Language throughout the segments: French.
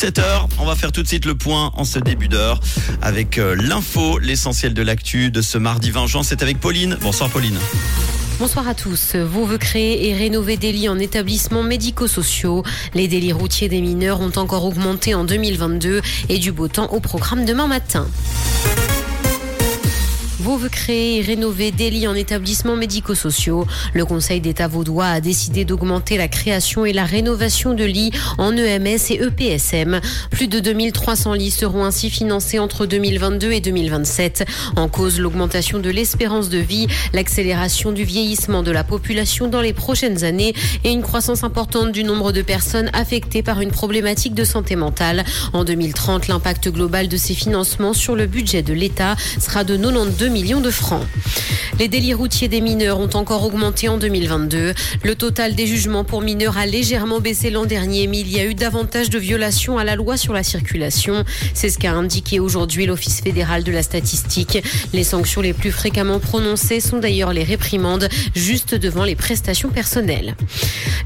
7h, on va faire tout de suite le point en ce début d'heure avec euh, l'info, l'essentiel de l'actu de ce mardi 20 juin. C'est avec Pauline. Bonsoir Pauline. Bonsoir à tous. Vous veut créer et rénover des lits en établissements médico-sociaux. Les délits routiers des mineurs ont encore augmenté en 2022 et du beau temps au programme demain matin. Veut créer et rénover des lits en établissements médico-sociaux. Le Conseil d'État vaudois a décidé d'augmenter la création et la rénovation de lits en EMS et EPSM. Plus de 2300 lits seront ainsi financés entre 2022 et 2027. En cause, l'augmentation de l'espérance de vie, l'accélération du vieillissement de la population dans les prochaines années et une croissance importante du nombre de personnes affectées par une problématique de santé mentale. En 2030, l'impact global de ces financements sur le budget de l'État sera de 92 millions de francs. Les délits routiers des mineurs ont encore augmenté en 2022. Le total des jugements pour mineurs a légèrement baissé l'an dernier, mais il y a eu davantage de violations à la loi sur la circulation. C'est ce qu'a indiqué aujourd'hui l'Office fédéral de la statistique. Les sanctions les plus fréquemment prononcées sont d'ailleurs les réprimandes, juste devant les prestations personnelles.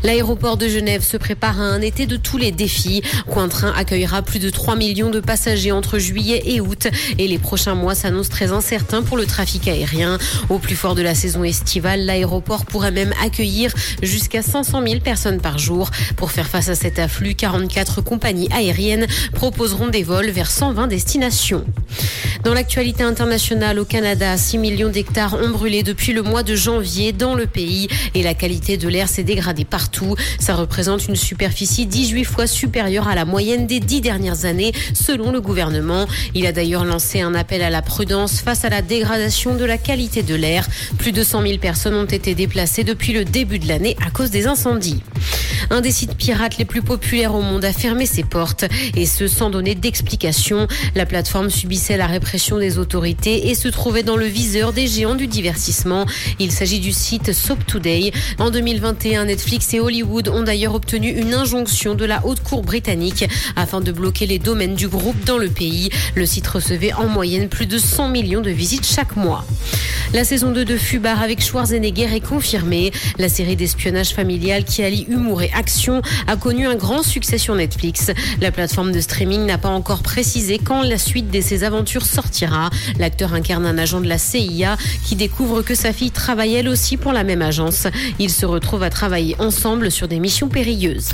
L'aéroport de Genève se prépare à un été de tous les défis. Cointrain accueillera plus de 3 millions de passagers entre juillet et août et les prochains mois s'annoncent très incertains pour le trafic aérien. Au plus fort de la saison estivale, l'aéroport pourrait même accueillir jusqu'à 500 000 personnes par jour. Pour faire face à cet afflux, 44 compagnies aériennes proposeront des vols vers 120 destinations. Dans l'actualité internationale au Canada, 6 millions d'hectares ont brûlé depuis le mois de janvier dans le pays et la qualité de l'air s'est dégradée partout. Ça représente une superficie 18 fois supérieure à la moyenne des 10 dernières années selon le gouvernement. Il a d'ailleurs lancé un appel à la prudence face à la dégradation de la qualité de l'air. Plus de 100 000 personnes ont été déplacées depuis le début de l'année à cause des incendies. Un des sites pirates les plus populaires au monde a fermé ses portes et ce sans donner d'explication. La plateforme subissait la répression des autorités et se trouvait dans le viseur des géants du divertissement. Il s'agit du site Soap Today. En 2021, Netflix et Hollywood ont d'ailleurs obtenu une injonction de la haute cour britannique afin de bloquer les domaines du groupe dans le pays. Le site recevait en moyenne plus de 100 millions de visites chaque mois. La saison 2 de Fubar avec Schwarzenegger est confirmée. La série d'espionnage familial qui allie humour et action a connu un grand succès sur Netflix. La plateforme de streaming n'a pas encore précisé quand la suite de ses aventures sortira. L'acteur incarne un agent de la CIA qui découvre que sa fille travaille elle aussi pour la même agence. Ils se retrouvent à travailler ensemble sur des missions périlleuses.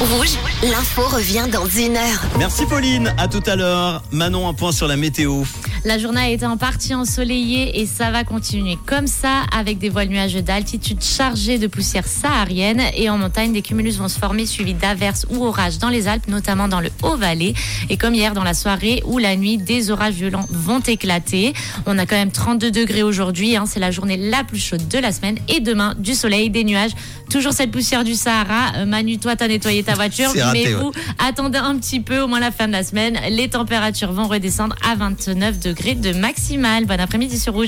Rouge, l'info revient dans une heure. Merci Pauline, à tout à l'heure. Manon, un point sur la météo. La journée a été en partie ensoleillée et ça va continuer comme ça avec des voiles nuageux d'altitude chargées de poussière saharienne et en montagne des cumulus vont se former suivis d'averses ou orages dans les Alpes, notamment dans le Haut-Valais et comme hier dans la soirée ou la nuit, des orages violents vont éclater. On a quand même 32 degrés aujourd'hui, hein, c'est la journée la plus chaude de la semaine et demain du soleil, des nuages, toujours cette poussière du Sahara. Euh, Manu, toi t'as nettoyé ta voiture, raté, mais ouais. vous attendez un petit peu au moins la fin de la semaine. Les températures vont redescendre à 29 degrés de maximal. Bon après-midi sur Rouge.